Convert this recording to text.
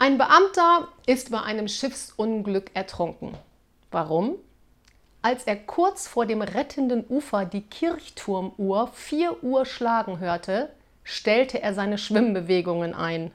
Ein Beamter ist bei einem Schiffsunglück ertrunken. Warum? Als er kurz vor dem rettenden Ufer die Kirchturmuhr 4 Uhr schlagen hörte, stellte er seine Schwimmbewegungen ein.